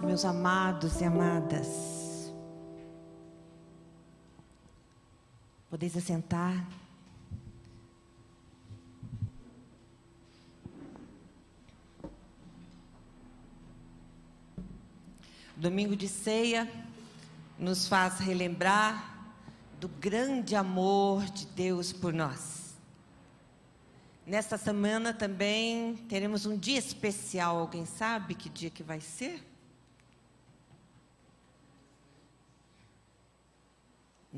meus amados e amadas. Podeis assentar. Domingo de ceia nos faz relembrar do grande amor de Deus por nós. Nesta semana também teremos um dia especial. Alguém sabe que dia que vai ser?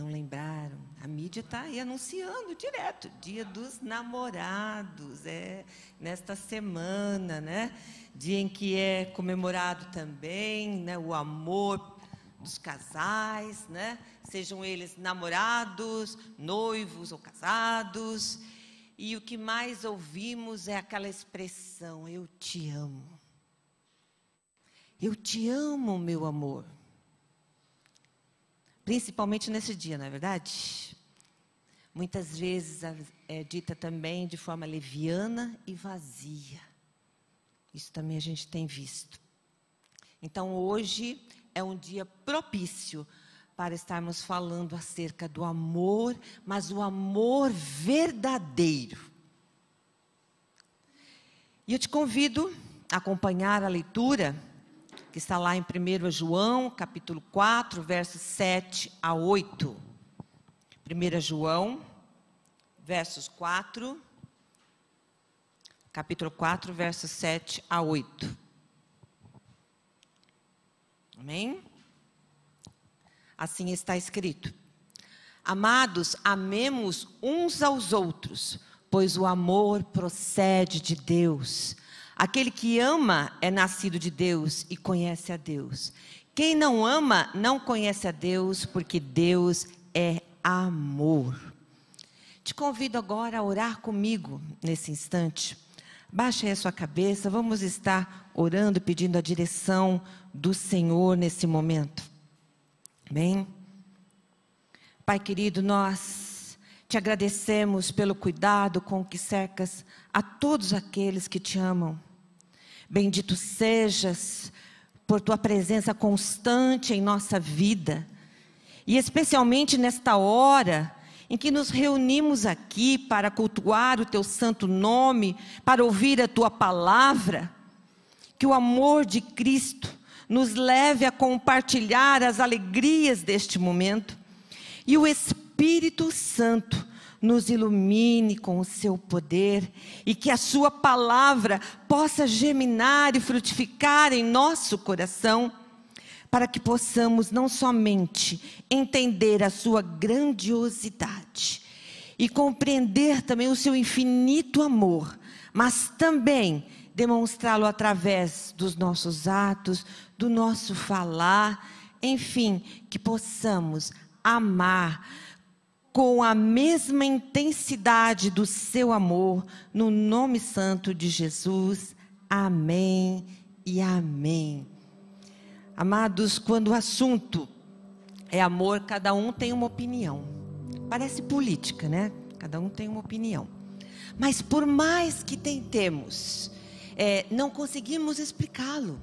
Não lembraram? A mídia está aí anunciando direto, Dia dos Namorados, é nesta semana, né? Dia em que é comemorado também, né, o amor dos casais, né? Sejam eles namorados, noivos ou casados. E o que mais ouvimos é aquela expressão: eu te amo. Eu te amo, meu amor. Principalmente nesse dia, não é verdade? Muitas vezes é dita também de forma leviana e vazia. Isso também a gente tem visto. Então, hoje é um dia propício para estarmos falando acerca do amor, mas o amor verdadeiro. E eu te convido a acompanhar a leitura que está lá em 1 João, capítulo 4, versos 7 a 8. 1 João, versos 4, capítulo 4, versos 7 a 8. Amém? Assim está escrito. Amados, amemos uns aos outros, pois o amor procede de Deus. Aquele que ama é nascido de Deus e conhece a Deus. Quem não ama não conhece a Deus, porque Deus é amor. Te convido agora a orar comigo nesse instante. Baixe aí a sua cabeça, vamos estar orando, pedindo a direção do Senhor nesse momento. Bem? Pai querido, nós te agradecemos pelo cuidado com que cercas a todos aqueles que te amam. Bendito sejas por tua presença constante em nossa vida. E especialmente nesta hora em que nos reunimos aqui para cultuar o teu santo nome, para ouvir a tua palavra, que o amor de Cristo nos leve a compartilhar as alegrias deste momento e o Espírito Santo nos ilumine com o seu poder e que a sua palavra possa germinar e frutificar em nosso coração, para que possamos não somente entender a sua grandiosidade e compreender também o seu infinito amor, mas também demonstrá-lo através dos nossos atos, do nosso falar, enfim, que possamos amar com a mesma intensidade do seu amor, no nome santo de Jesus. Amém e amém. Amados, quando o assunto é amor, cada um tem uma opinião. Parece política, né? Cada um tem uma opinião. Mas por mais que tentemos, é, não conseguimos explicá-lo.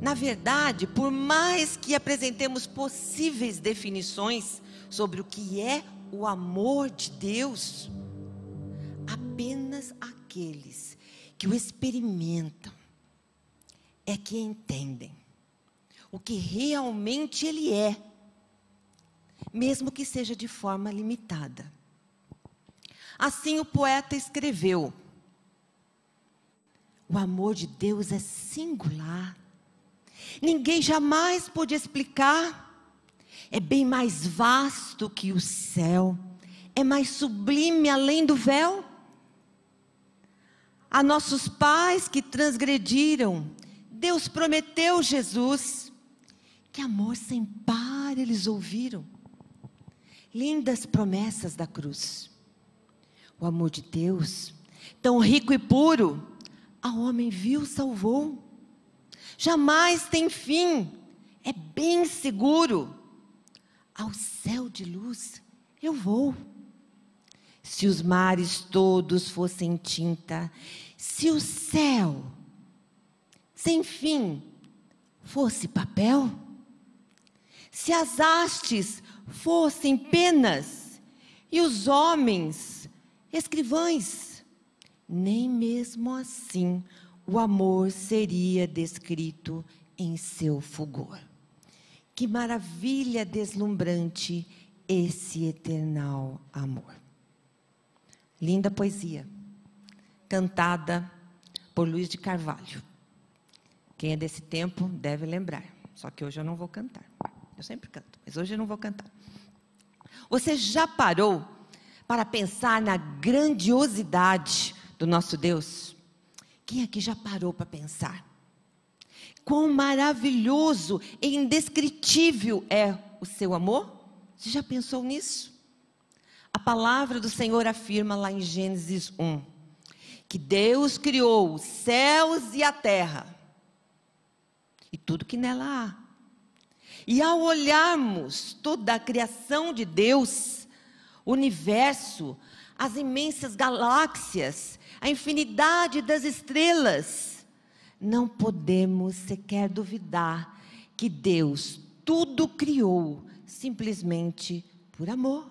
Na verdade, por mais que apresentemos possíveis definições, sobre o que é o amor de Deus, apenas aqueles que o experimentam é que entendem o que realmente ele é, mesmo que seja de forma limitada. Assim o poeta escreveu: o amor de Deus é singular. Ninguém jamais pôde explicar é bem mais vasto que o céu, é mais sublime além do véu. A nossos pais que transgrediram, Deus prometeu Jesus. Que amor sem par eles ouviram. Lindas promessas da cruz. O amor de Deus, tão rico e puro, a homem viu, salvou. Jamais tem fim, é bem seguro ao céu de luz eu vou. Se os mares todos fossem tinta, se o céu sem fim fosse papel, se as hastes fossem penas e os homens escrivães, nem mesmo assim o amor seria descrito em seu fulgor. Que maravilha deslumbrante esse eternal amor. Linda poesia, cantada por Luiz de Carvalho. Quem é desse tempo deve lembrar. Só que hoje eu não vou cantar. Eu sempre canto, mas hoje eu não vou cantar. Você já parou para pensar na grandiosidade do nosso Deus? Quem aqui já parou para pensar? Quão maravilhoso e indescritível é o seu amor? Você já pensou nisso? A palavra do Senhor afirma lá em Gênesis 1 que Deus criou os céus e a terra e tudo que nela há. E ao olharmos toda a criação de Deus, o universo, as imensas galáxias, a infinidade das estrelas, não podemos sequer duvidar que Deus tudo criou simplesmente por amor.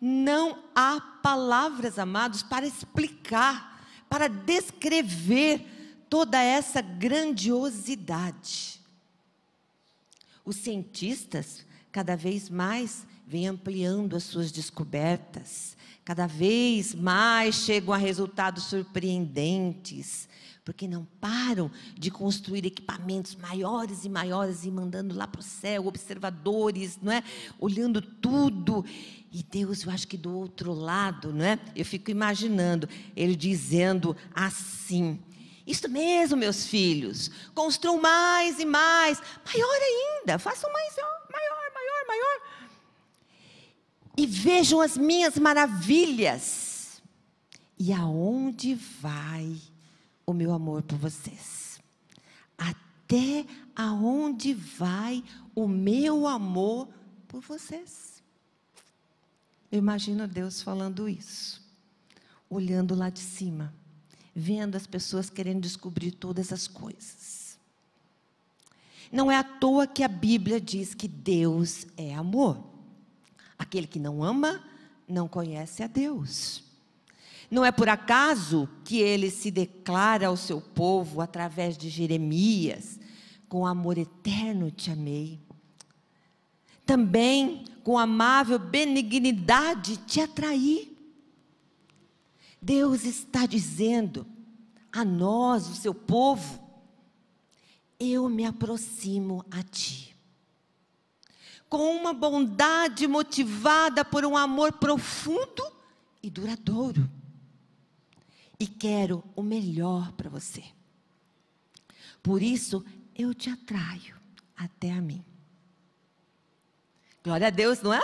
Não há palavras, amados, para explicar, para descrever toda essa grandiosidade. Os cientistas, cada vez mais, vêm ampliando as suas descobertas, cada vez mais chegam a resultados surpreendentes, porque não param de construir equipamentos maiores e maiores e mandando lá para o céu observadores, não é? Olhando tudo. E Deus, eu acho que do outro lado, não é? Eu fico imaginando ele dizendo assim: Isso mesmo, meus filhos, construam mais e mais, maior ainda, façam mais. E vejam as minhas maravilhas. E aonde vai o meu amor por vocês. Até aonde vai o meu amor por vocês. Eu imagino Deus falando isso, olhando lá de cima, vendo as pessoas querendo descobrir todas as coisas. Não é à toa que a Bíblia diz que Deus é amor. Aquele que não ama, não conhece a Deus. Não é por acaso que ele se declara ao seu povo através de Jeremias: com amor eterno te amei. Também com amável benignidade te atraí. Deus está dizendo a nós, o seu povo, eu me aproximo a ti. Com uma bondade motivada por um amor profundo e duradouro e quero o melhor para você. Por isso, eu te atraio até a mim. Glória a Deus, não é?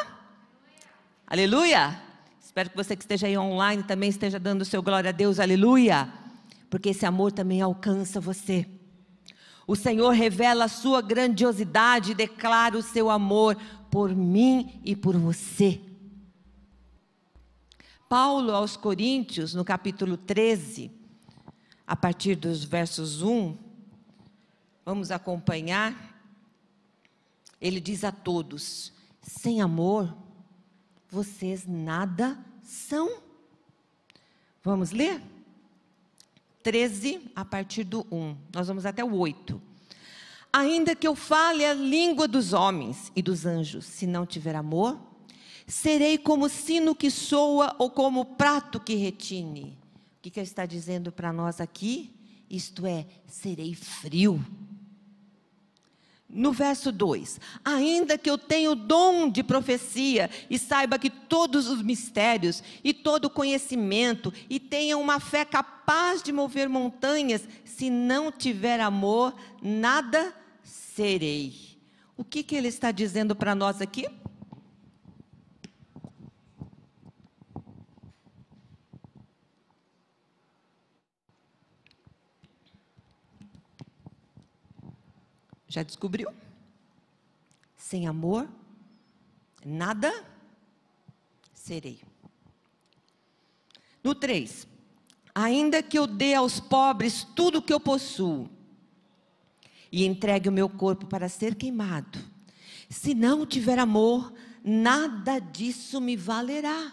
Aleluia. aleluia. Espero que você que esteja aí online também esteja dando o seu glória a Deus, aleluia. Porque esse amor também alcança você. O Senhor revela a sua grandiosidade e declara o seu amor por mim e por você. Paulo aos Coríntios, no capítulo 13, a partir dos versos 1, vamos acompanhar. Ele diz a todos: sem amor, vocês nada são. Vamos ler? 13, a partir do 1. Nós vamos até o 8. Ainda que eu fale a língua dos homens e dos anjos, se não tiver amor, Serei como sino que soa ou como prato que retine. O que, que ele está dizendo para nós aqui? Isto é, serei frio. No verso 2: Ainda que eu tenha o dom de profecia e saiba que todos os mistérios e todo o conhecimento e tenha uma fé capaz de mover montanhas, se não tiver amor, nada serei. O que, que ele está dizendo para nós aqui? Já descobriu? Sem amor, nada serei. No 3. Ainda que eu dê aos pobres tudo o que eu possuo, e entregue o meu corpo para ser queimado. Se não tiver amor, nada disso me valerá.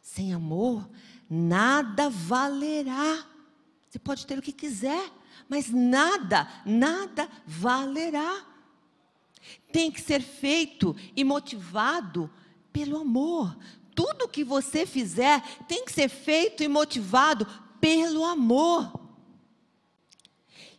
Sem amor, nada valerá. Você pode ter o que quiser, mas nada, nada valerá. Tem que ser feito e motivado pelo amor. Tudo que você fizer tem que ser feito e motivado pelo amor.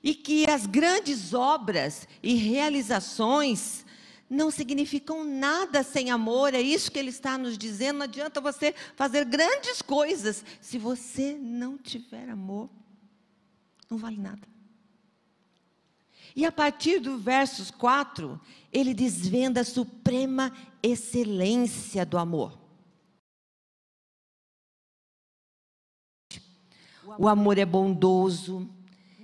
E que as grandes obras e realizações não significam nada sem amor, é isso que ele está nos dizendo. Não adianta você fazer grandes coisas se você não tiver amor, não vale nada. E a partir do versos 4, ele desvenda a suprema excelência do amor. O amor é bondoso,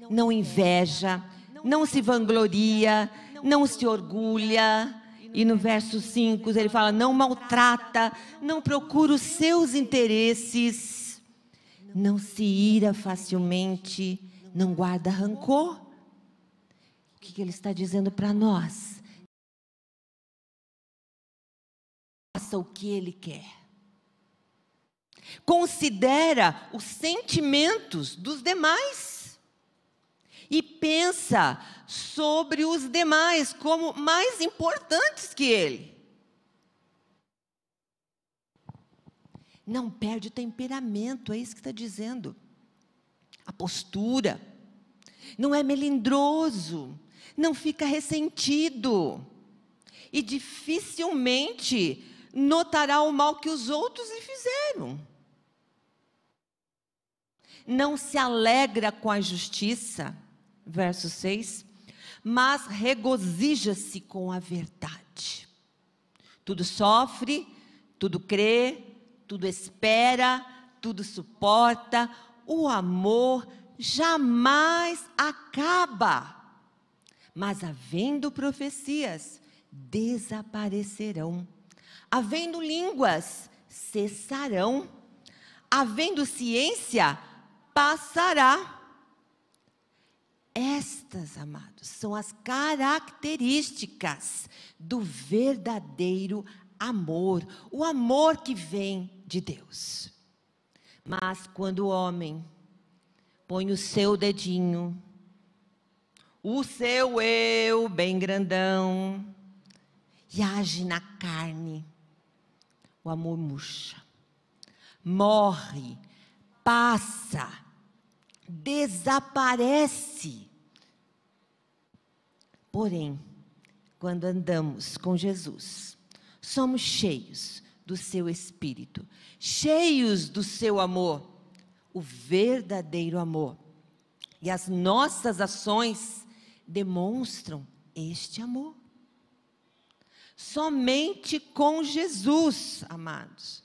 não inveja, não se vangloria, não se orgulha. E no verso 5 ele fala: não maltrata, não procura os seus interesses, não se ira facilmente, não guarda rancor. O que, que ele está dizendo para nós? Faça o que ele quer. Considera os sentimentos dos demais e pensa sobre os demais como mais importantes que ele. Não perde o temperamento, é isso que está dizendo. A postura. Não é melindroso. Não fica ressentido. E dificilmente notará o mal que os outros lhe fizeram. Não se alegra com a justiça verso 6, mas regozija-se com a verdade. Tudo sofre, tudo crê, tudo espera, tudo suporta. O amor jamais acaba. Mas havendo profecias, desaparecerão. Havendo línguas, cessarão. Havendo ciência, passará estas, amados, são as características do verdadeiro amor, o amor que vem de Deus. Mas quando o homem põe o seu dedinho, o seu eu bem grandão, e age na carne, o amor murcha, morre, passa, desaparece. Porém, quando andamos com Jesus, somos cheios do seu espírito, cheios do seu amor, o verdadeiro amor. E as nossas ações demonstram este amor. Somente com Jesus, amados,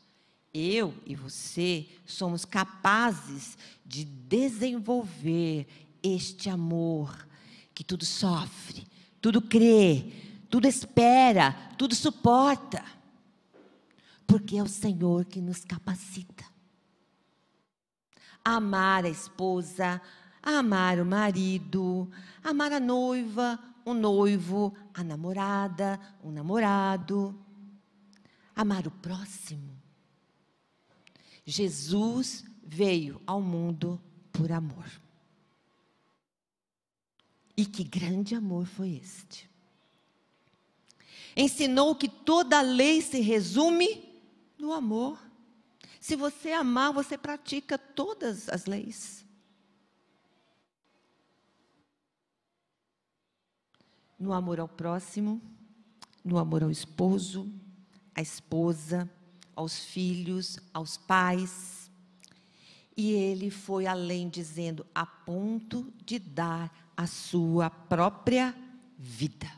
eu e você somos capazes de desenvolver este amor que tudo sofre, tudo crê, tudo espera, tudo suporta. Porque é o Senhor que nos capacita. A amar a esposa, a amar o marido, a amar a noiva, o noivo, a namorada, o namorado, amar o próximo Jesus veio ao mundo por amor. E que grande amor foi este! Ensinou que toda lei se resume no amor. Se você amar, você pratica todas as leis. No amor ao próximo, no amor ao esposo, à esposa, aos filhos, aos pais. E ele foi além, dizendo, a ponto de dar a sua própria vida.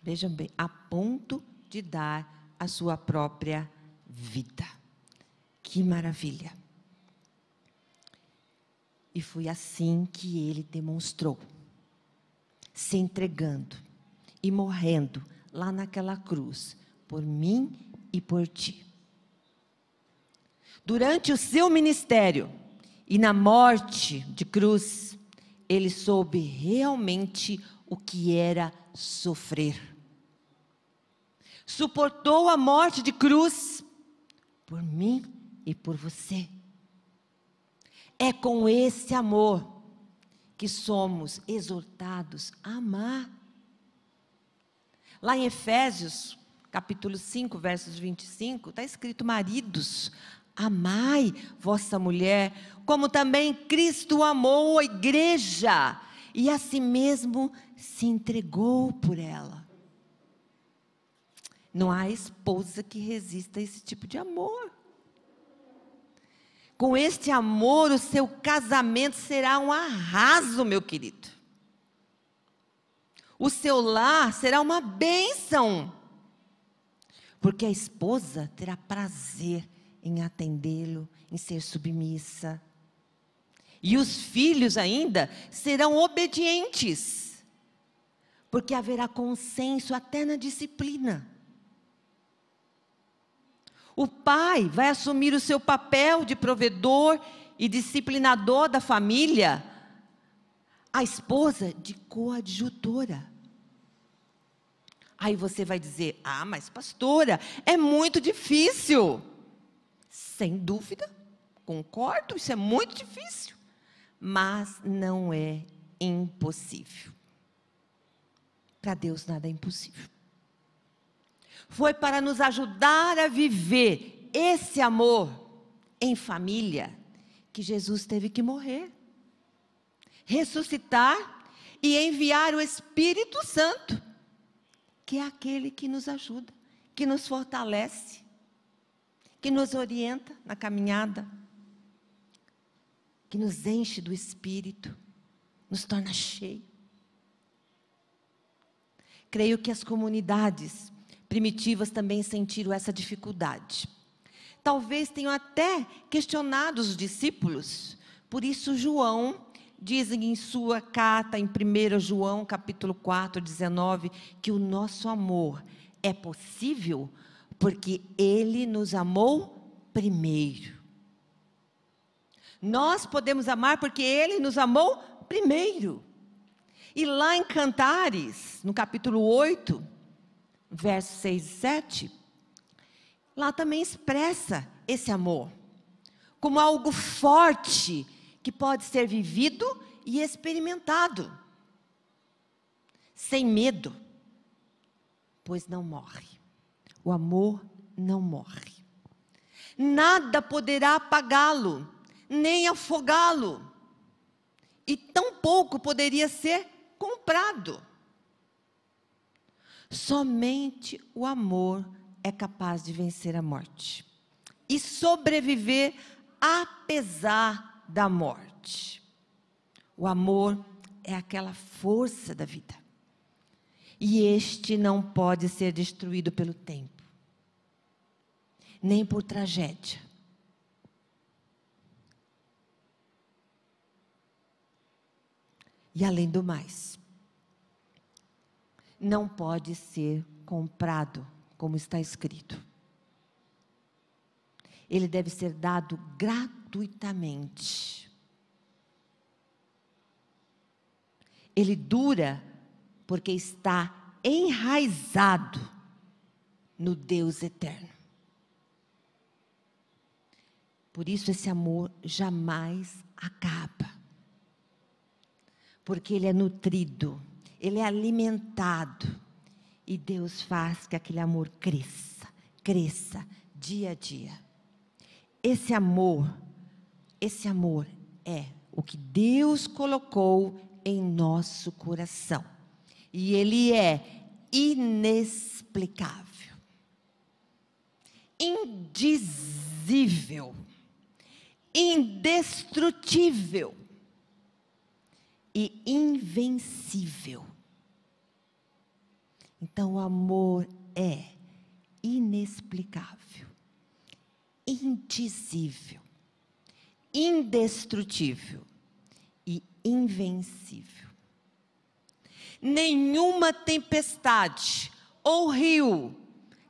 Vejam bem, a ponto de dar a sua própria vida. Que maravilha! E foi assim que ele demonstrou, se entregando e morrendo lá naquela cruz, por mim e por ti. Durante o seu ministério e na morte de cruz, ele soube realmente o que era sofrer. Suportou a morte de cruz por mim e por você. É com esse amor que somos exortados a amar. Lá em Efésios, capítulo 5, versos 25, está escrito: Maridos, amai vossa mulher, como também Cristo amou a igreja e a si mesmo se entregou por ela. Não há esposa que resista a esse tipo de amor. Com este amor, o seu casamento será um arraso, meu querido. O seu lar será uma bênção. Porque a esposa terá prazer em atendê-lo, em ser submissa. E os filhos ainda serão obedientes. Porque haverá consenso até na disciplina. O pai vai assumir o seu papel de provedor e disciplinador da família, a esposa de coadjutora. Aí você vai dizer: ah, mas pastora, é muito difícil. Sem dúvida, concordo, isso é muito difícil. Mas não é impossível. Para Deus nada é impossível foi para nos ajudar a viver esse amor em família que Jesus teve que morrer, ressuscitar e enviar o Espírito Santo, que é aquele que nos ajuda, que nos fortalece, que nos orienta na caminhada, que nos enche do Espírito, nos torna cheio. Creio que as comunidades primitivas também sentiram essa dificuldade. Talvez tenham até questionado os discípulos. Por isso, João diz em sua carta, em 1 João, capítulo 4, 19, que o nosso amor é possível porque ele nos amou primeiro. Nós podemos amar porque ele nos amou primeiro. E lá em Cantares, no capítulo 8, versos 6 e 7, lá também expressa esse amor como algo forte que pode ser vivido e experimentado, sem medo, pois não morre. O amor não morre. Nada poderá apagá-lo, nem afogá-lo, e tampouco poderia ser comprado. Somente o amor é capaz de vencer a morte e sobreviver apesar da morte. O amor é aquela força da vida. E este não pode ser destruído pelo tempo, nem por tragédia. E além do mais, não pode ser comprado, como está escrito. Ele deve ser dado gratuitamente. Ele dura porque está enraizado no Deus eterno. Por isso esse amor jamais acaba. Porque ele é nutrido ele é alimentado. E Deus faz que aquele amor cresça, cresça dia a dia. Esse amor, esse amor é o que Deus colocou em nosso coração. E ele é inexplicável, indizível, indestrutível e invencível. Então, o amor é inexplicável, indizível, indestrutível e invencível. Nenhuma tempestade ou rio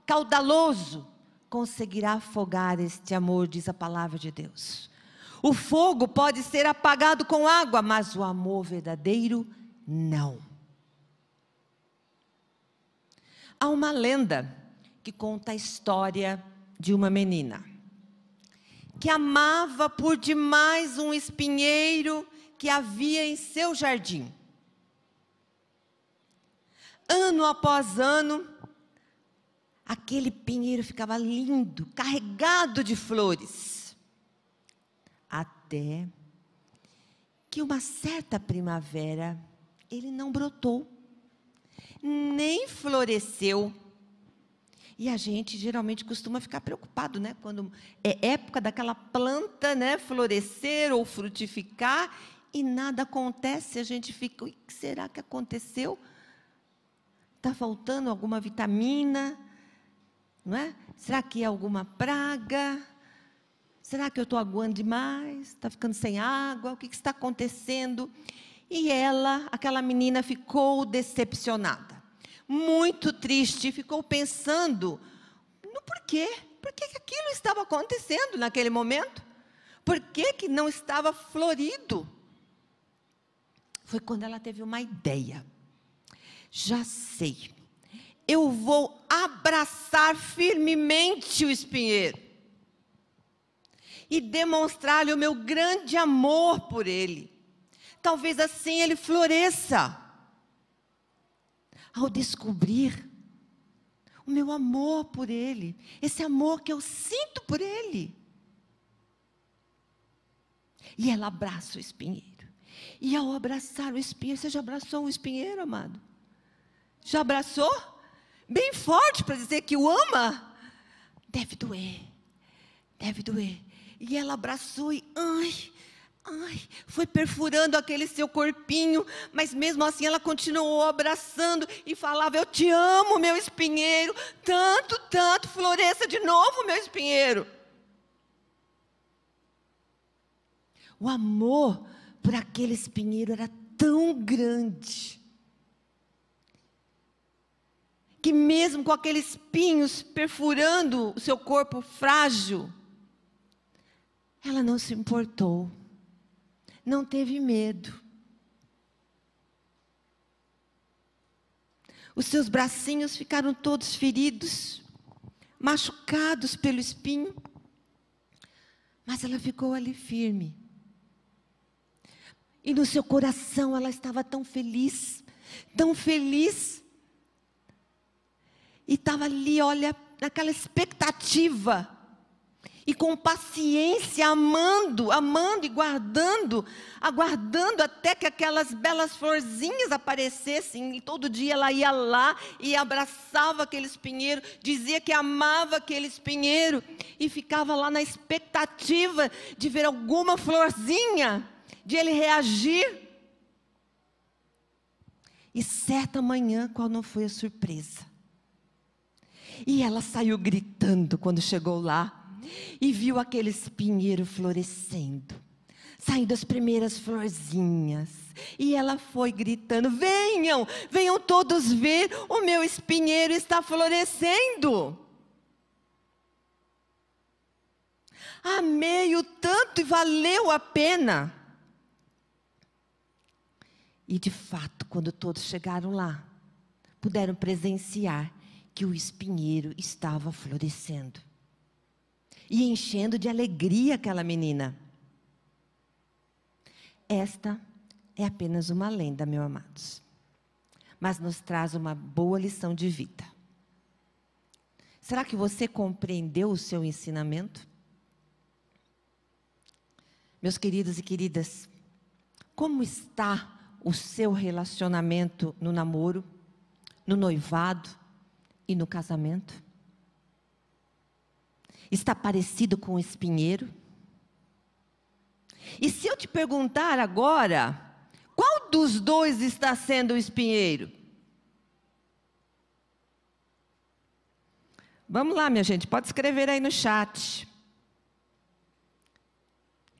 caudaloso conseguirá afogar este amor, diz a palavra de Deus. O fogo pode ser apagado com água, mas o amor verdadeiro não. Há uma lenda que conta a história de uma menina que amava por demais um espinheiro que havia em seu jardim. Ano após ano, aquele pinheiro ficava lindo, carregado de flores. Até que uma certa primavera ele não brotou, nem floresceu. E a gente geralmente costuma ficar preocupado, né? Quando é época daquela planta, né, florescer ou frutificar e nada acontece, a gente fica, o que será que aconteceu? Está faltando alguma vitamina? Não é? Será que é alguma praga? Será que eu estou aguando demais? Está ficando sem água? O que, que está acontecendo? E ela, aquela menina, ficou decepcionada, muito triste, ficou pensando no porquê. Por que aquilo estava acontecendo naquele momento? Por que, que não estava florido? Foi quando ela teve uma ideia. Já sei. Eu vou abraçar firmemente o espinheiro e demonstrar-lhe o meu grande amor por ele. Talvez assim ele floresça. Ao descobrir o meu amor por ele, esse amor que eu sinto por ele. E ela abraça o espinheiro. E ao abraçar o espinheiro, você já abraçou um espinheiro, amado? Já abraçou? Bem forte para dizer que o ama? Deve doer. Deve doer. E ela abraçou e, ai, ai, foi perfurando aquele seu corpinho, mas mesmo assim ela continuou abraçando e falava: Eu te amo, meu espinheiro, tanto, tanto, floresça de novo, meu espinheiro. O amor por aquele espinheiro era tão grande que mesmo com aqueles espinhos perfurando o seu corpo frágil, ela não se importou, não teve medo. Os seus bracinhos ficaram todos feridos, machucados pelo espinho, mas ela ficou ali firme. E no seu coração ela estava tão feliz, tão feliz, e estava ali, olha, naquela expectativa. E com paciência, amando, amando e guardando, aguardando até que aquelas belas florzinhas aparecessem. E todo dia ela ia lá e abraçava aquele espinheiro, dizia que amava aquele espinheiro, e ficava lá na expectativa de ver alguma florzinha, de ele reagir. E certa manhã, qual não foi a surpresa? E ela saiu gritando quando chegou lá e viu aquele espinheiro florescendo, saindo as primeiras florzinhas. E ela foi gritando: Venham, venham todos ver, o meu espinheiro está florescendo. Amei o tanto e valeu a pena. E de fato, quando todos chegaram lá, puderam presenciar que o espinheiro estava florescendo e enchendo de alegria aquela menina. Esta é apenas uma lenda, meus amados, mas nos traz uma boa lição de vida. Será que você compreendeu o seu ensinamento? Meus queridos e queridas, como está o seu relacionamento no namoro, no noivado, e no casamento? Está parecido com o espinheiro? E se eu te perguntar agora, qual dos dois está sendo o espinheiro? Vamos lá, minha gente, pode escrever aí no chat.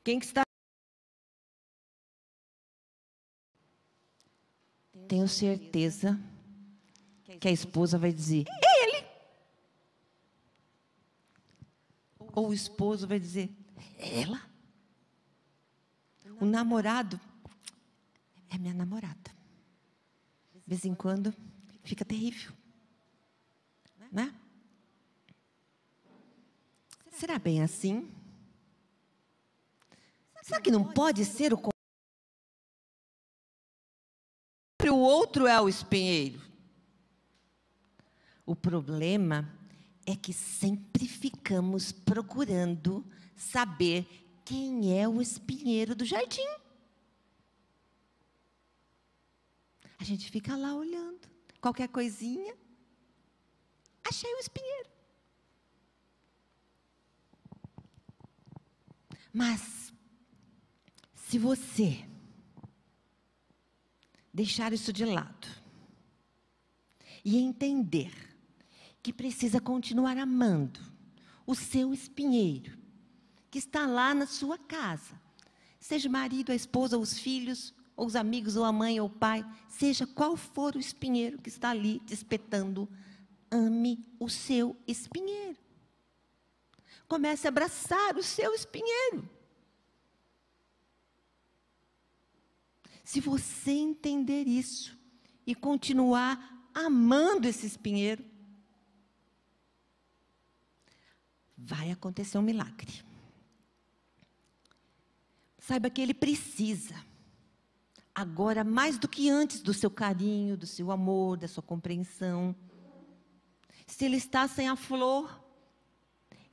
Quem que está Tenho certeza que a esposa vai dizer: Ele. Ou o esposo vai dizer: Ela. o namorado é minha namorada. De vez em quando fica terrível. Né? Será bem assim? Será que não pode ser o o outro é o espinheiro? O problema é que sempre ficamos procurando saber quem é o espinheiro do jardim. A gente fica lá olhando, qualquer coisinha, achei o espinheiro. Mas, se você deixar isso de lado e entender que precisa continuar amando o seu espinheiro, que está lá na sua casa. Seja o marido, a esposa, os filhos, ou os amigos, ou a mãe, ou o pai, seja qual for o espinheiro que está ali te espetando, ame o seu espinheiro. Comece a abraçar o seu espinheiro. Se você entender isso e continuar amando esse espinheiro, vai acontecer um milagre. Saiba que ele precisa, agora mais do que antes, do seu carinho, do seu amor, da sua compreensão. Se ele está sem a flor,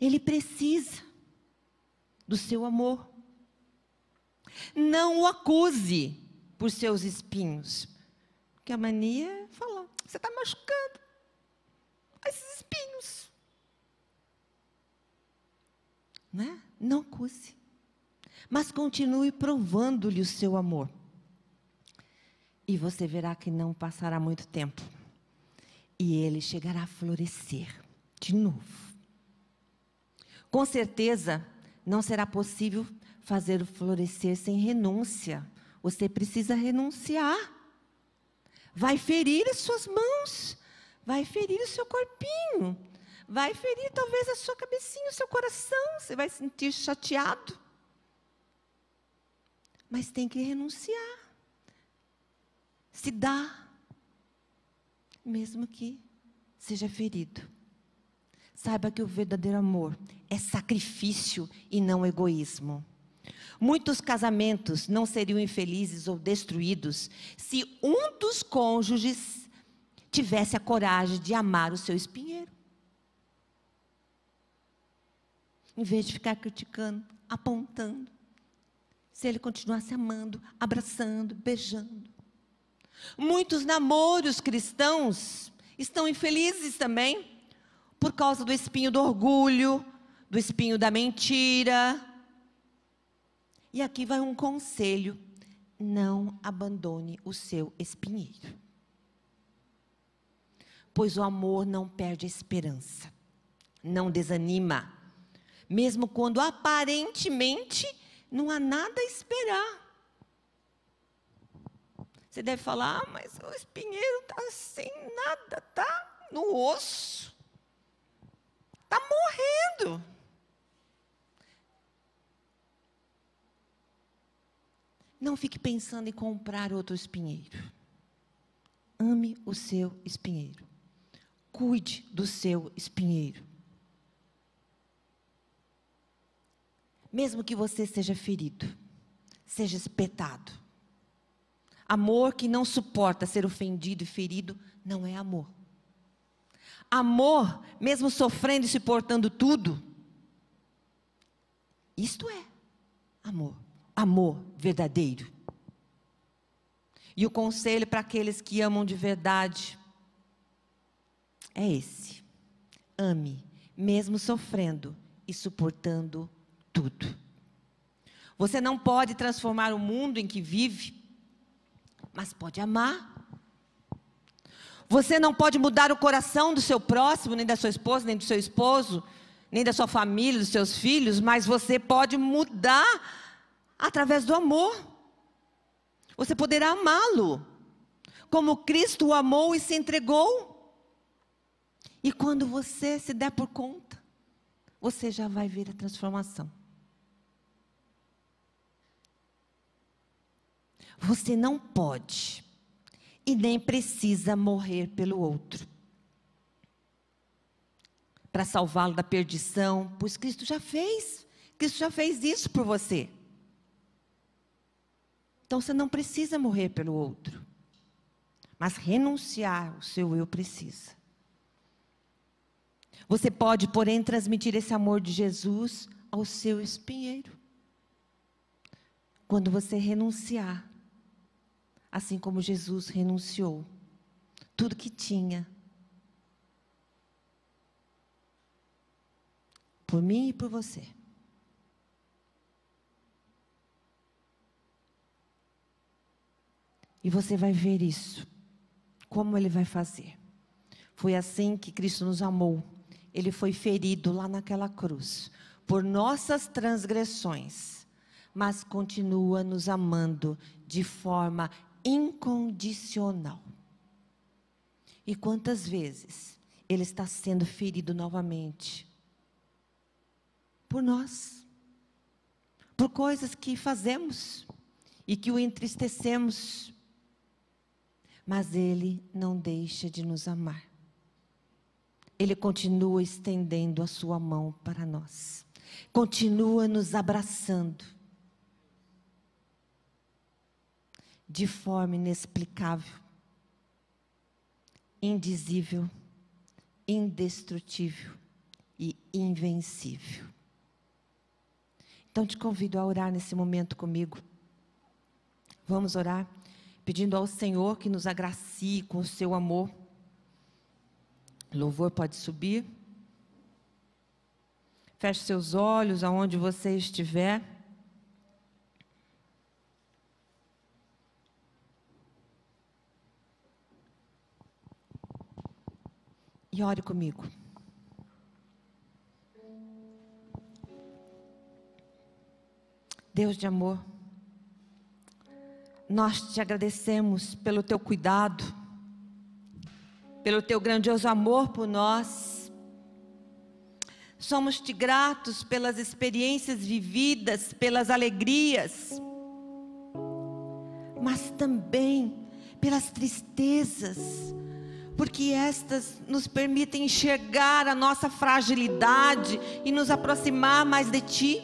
ele precisa do seu amor. Não o acuse por seus espinhos. Porque a mania é falar: você está machucando esses espinhos. Né? Não acuse. Mas continue provando-lhe o seu amor. E você verá que não passará muito tempo. E ele chegará a florescer de novo. Com certeza, não será possível fazer florescer sem renúncia. Você precisa renunciar. Vai ferir as suas mãos, vai ferir o seu corpinho, vai ferir talvez a sua cabecinha, o seu coração, você vai sentir chateado. Mas tem que renunciar. Se dá, mesmo que seja ferido. Saiba que o verdadeiro amor é sacrifício e não egoísmo. Muitos casamentos não seriam infelizes ou destruídos se um dos cônjuges tivesse a coragem de amar o seu espinheiro. Em vez de ficar criticando, apontando. Se ele continuasse amando, abraçando, beijando. Muitos namoros cristãos estão infelizes também por causa do espinho do orgulho, do espinho da mentira. E aqui vai um conselho: não abandone o seu espinheiro. Pois o amor não perde a esperança, não desanima mesmo quando aparentemente não há nada a esperar. Você deve falar, ah, mas o espinheiro está sem nada, está no osso, está morrendo. Não fique pensando em comprar outro espinheiro. Ame o seu espinheiro. Cuide do seu espinheiro. Mesmo que você seja ferido, seja espetado. Amor que não suporta ser ofendido e ferido não é amor. Amor, mesmo sofrendo e se portando tudo, isto é amor. Amor verdadeiro. E o conselho para aqueles que amam de verdade é esse: ame, mesmo sofrendo e suportando tudo. Você não pode transformar o mundo em que vive, mas pode amar. Você não pode mudar o coração do seu próximo, nem da sua esposa, nem do seu esposo, nem da sua família, dos seus filhos, mas você pode mudar através do amor. Você poderá amá-lo, como Cristo o amou e se entregou. E quando você se der por conta, você já vai ver a transformação. Você não pode e nem precisa morrer pelo outro para salvá-lo da perdição, pois Cristo já fez. Cristo já fez isso por você. Então você não precisa morrer pelo outro, mas renunciar o seu eu precisa. Você pode, porém, transmitir esse amor de Jesus ao seu espinheiro. Quando você renunciar, assim como Jesus renunciou, tudo que tinha, por mim e por você. E você vai ver isso. Como ele vai fazer? Foi assim que Cristo nos amou. Ele foi ferido lá naquela cruz por nossas transgressões, mas continua nos amando de forma incondicional. E quantas vezes ele está sendo ferido novamente? Por nós. Por coisas que fazemos e que o entristecemos mas Ele não deixa de nos amar. Ele continua estendendo a sua mão para nós, continua nos abraçando de forma inexplicável, indizível, indestrutível e invencível. Então te convido a orar nesse momento comigo. Vamos orar pedindo ao Senhor que nos agracie com o seu amor. Louvor pode subir. Feche seus olhos aonde você estiver. E ore comigo. Deus de amor. Nós te agradecemos pelo teu cuidado, pelo teu grandioso amor por nós. Somos te gratos pelas experiências vividas, pelas alegrias, mas também pelas tristezas, porque estas nos permitem enxergar a nossa fragilidade e nos aproximar mais de Ti.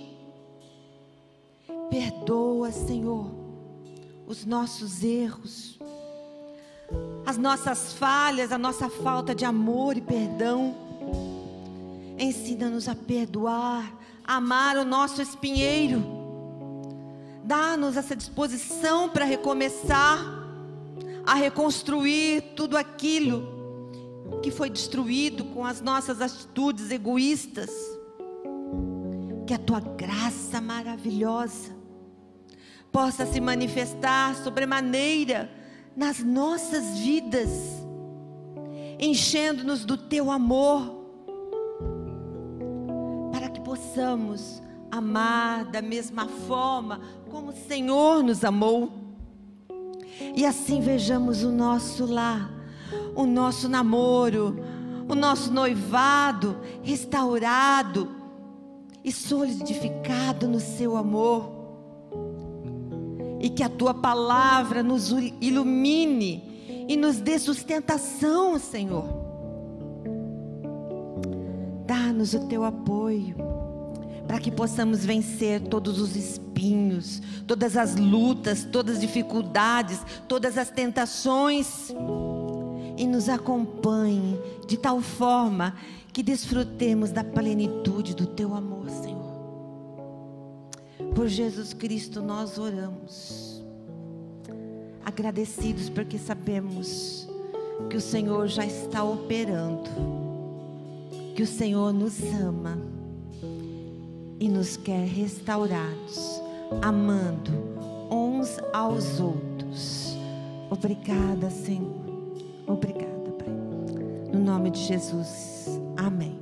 Perdoa, Senhor os nossos erros, as nossas falhas, a nossa falta de amor e perdão. Ensina-nos a perdoar, a amar o nosso espinheiro. Dá-nos essa disposição para recomeçar, a reconstruir tudo aquilo que foi destruído com as nossas atitudes egoístas. Que a tua graça maravilhosa possa se manifestar sobremaneira nas nossas vidas, enchendo-nos do teu amor, para que possamos amar da mesma forma como o Senhor nos amou. E assim vejamos o nosso lar, o nosso namoro, o nosso noivado restaurado e solidificado no seu amor e que a tua palavra nos ilumine e nos dê sustentação, Senhor. Dá-nos o teu apoio para que possamos vencer todos os espinhos, todas as lutas, todas as dificuldades, todas as tentações e nos acompanhe de tal forma que desfrutemos da plenitude do teu amor, Senhor. Por Jesus Cristo nós oramos. Agradecidos porque sabemos que o Senhor já está operando, que o Senhor nos ama e nos quer restaurados, amando uns aos outros. Obrigada, Senhor. Obrigada, Pai. No nome de Jesus. Amém.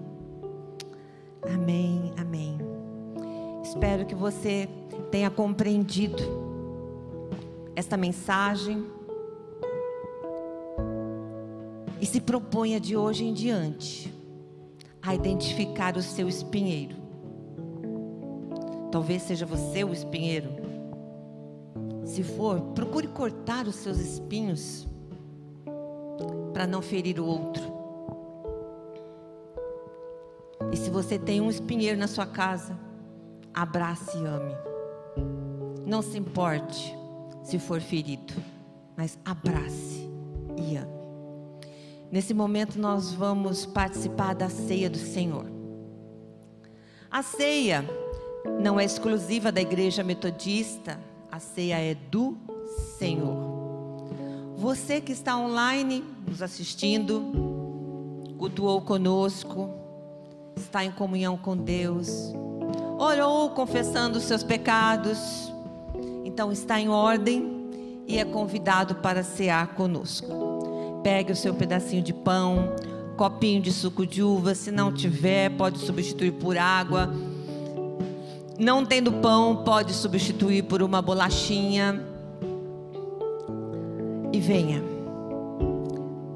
Amém. Amém. Espero que você tenha compreendido esta mensagem e se proponha de hoje em diante a identificar o seu espinheiro. Talvez seja você o espinheiro. Se for, procure cortar os seus espinhos para não ferir o outro. E se você tem um espinheiro na sua casa, abrace e ame. Não se importe se for ferido, mas abrace e ame. Nesse momento nós vamos participar da ceia do Senhor. A ceia não é exclusiva da igreja metodista, a ceia é do Senhor. Você que está online nos assistindo, cultuou conosco, está em comunhão com Deus, orou confessando os seus pecados, então está em ordem e é convidado para cear conosco. Pegue o seu pedacinho de pão, copinho de suco de uva, se não tiver, pode substituir por água. Não tendo pão, pode substituir por uma bolachinha. E venha.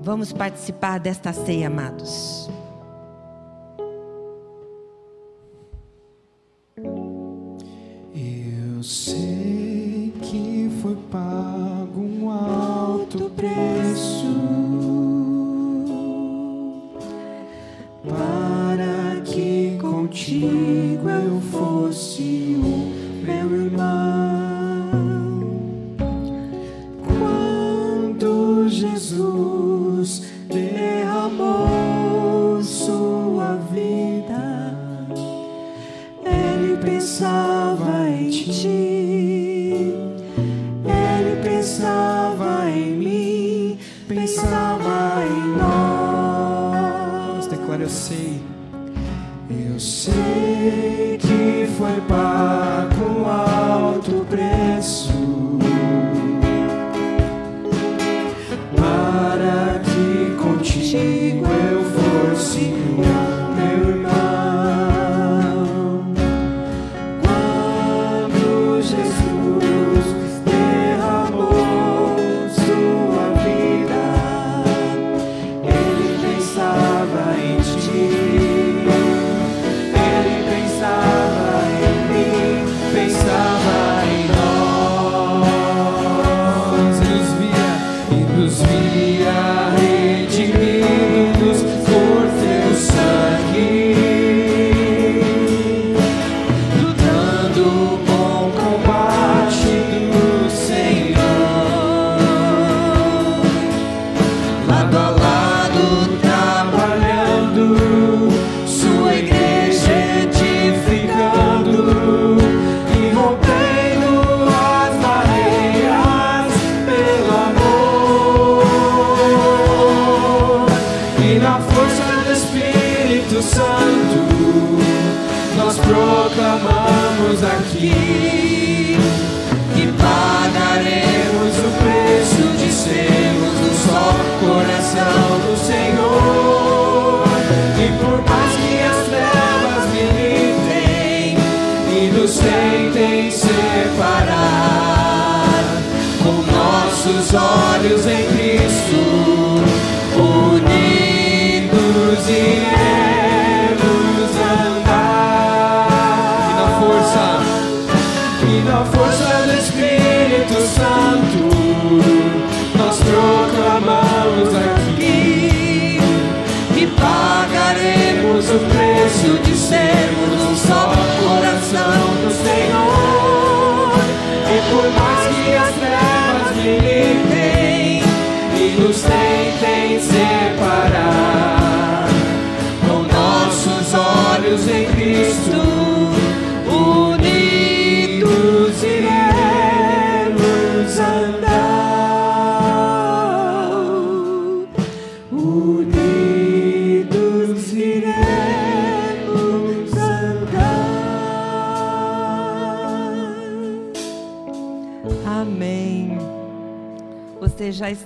Vamos participar desta ceia, amados. Eu sei que foi pago um alto preço para que contigo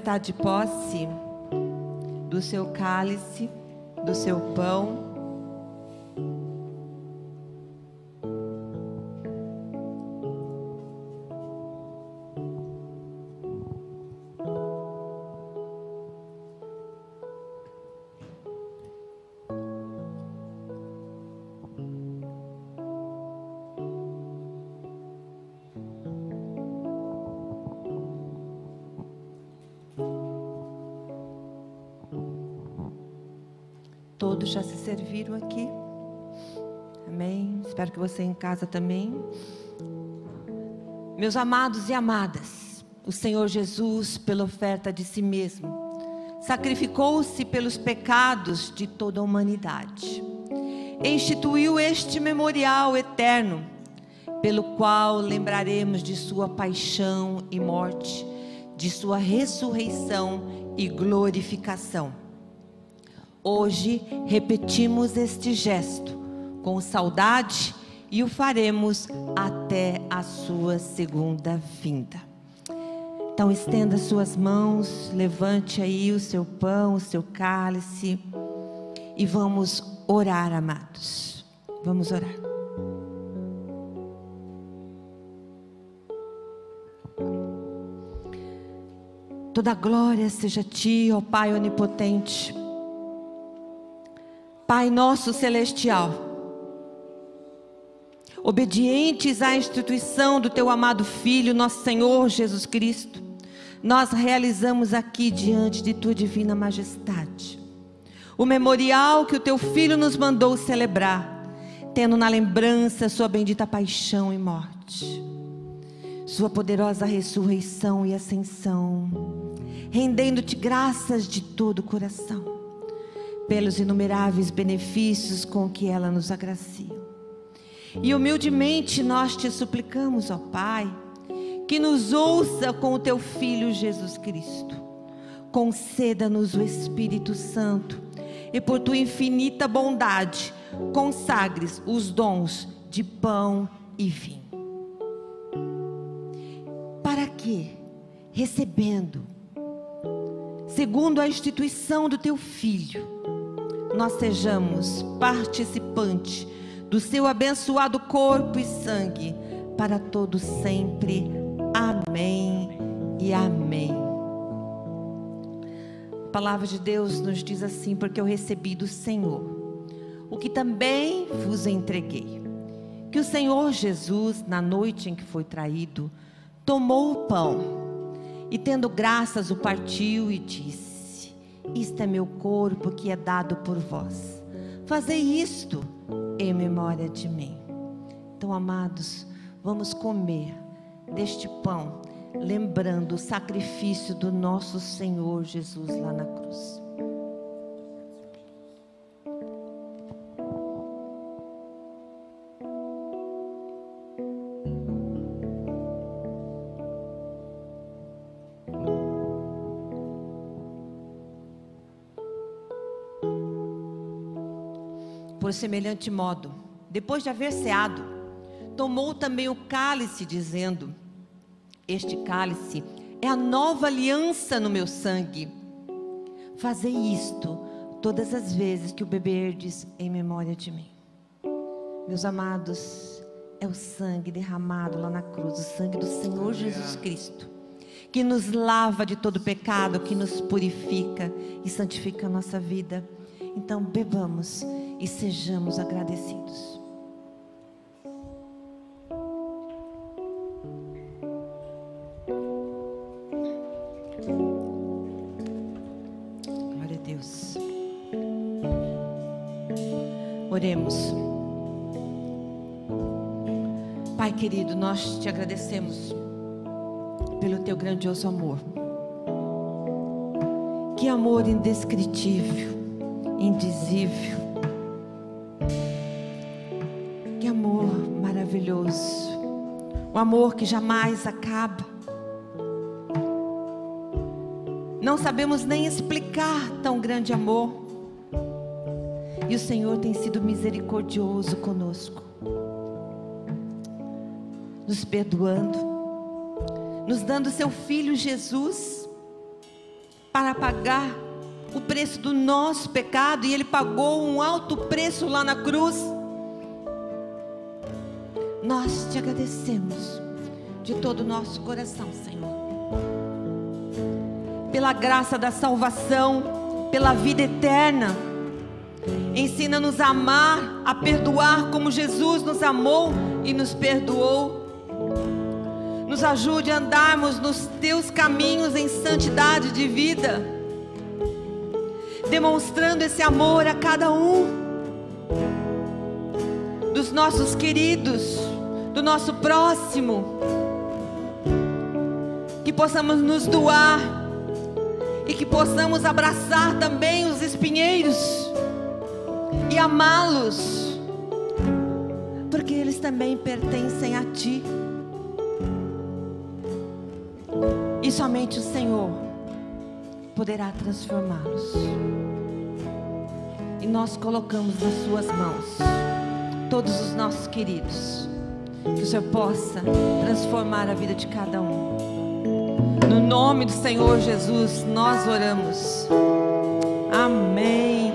está de posse do seu cálice, do seu pão. Serviram aqui? Amém. Espero que você em casa também. Meus amados e amadas, o Senhor Jesus, pela oferta de si mesmo, sacrificou-se pelos pecados de toda a humanidade. E instituiu este memorial eterno, pelo qual lembraremos de sua paixão e morte, de sua ressurreição e glorificação. Hoje repetimos este gesto com saudade e o faremos até a sua segunda vinda. Então estenda suas mãos, levante aí o seu pão, o seu cálice e vamos orar, amados. Vamos orar. Toda glória seja a ti, ó Pai onipotente. Pai nosso celestial, obedientes à instituição do teu amado Filho, nosso Senhor Jesus Cristo, nós realizamos aqui diante de tua divina majestade o memorial que o teu Filho nos mandou celebrar, tendo na lembrança sua bendita paixão e morte, sua poderosa ressurreição e ascensão, rendendo-te graças de todo o coração pelos inumeráveis benefícios com que ela nos agracia. E humildemente nós te suplicamos, ó Pai, que nos ouça com o teu Filho Jesus Cristo. Conceda-nos o Espírito Santo e por tua infinita bondade consagres os dons de pão e vinho. Para que, recebendo, segundo a instituição do teu Filho, nós sejamos participantes do seu abençoado corpo e sangue para todos sempre. Amém e amém. A palavra de Deus nos diz assim: porque eu recebi do Senhor o que também vos entreguei. Que o Senhor Jesus, na noite em que foi traído, tomou o pão e, tendo graças, o partiu e disse: isto é meu corpo que é dado por vós. Fazei isto em memória de mim. Então, amados, vamos comer deste pão, lembrando o sacrifício do nosso Senhor Jesus lá na cruz. Por semelhante modo, depois de haver ceado, tomou também o cálice, dizendo: Este cálice é a nova aliança no meu sangue. Fazei isto todas as vezes que o beberdes em memória de mim. Meus amados, é o sangue derramado lá na cruz, o sangue do Senhor Jesus Cristo, que nos lava de todo pecado, que nos purifica e santifica a nossa vida. Então, bebamos e sejamos agradecidos. Glória a Deus. Oremos. Pai querido, nós te agradecemos pelo teu grandioso amor. Que amor indescritível, indizível um amor que jamais acaba. Não sabemos nem explicar tão grande amor. E o Senhor tem sido misericordioso conosco, nos perdoando, nos dando seu Filho Jesus para pagar o preço do nosso pecado, e Ele pagou um alto preço lá na cruz nós te agradecemos de todo o nosso coração, Senhor. Pela graça da salvação, pela vida eterna. Ensina-nos a amar, a perdoar como Jesus nos amou e nos perdoou. Nos ajude a andarmos nos teus caminhos em santidade de vida. demonstrando esse amor a cada um dos nossos queridos, do nosso próximo. Que possamos nos doar e que possamos abraçar também os espinheiros e amá-los, porque eles também pertencem a Ti. E somente o Senhor poderá transformá-los. E nós colocamos nas Suas mãos todos os nossos queridos. Que o Senhor possa transformar a vida de cada um. No nome do Senhor Jesus, nós oramos. Amém.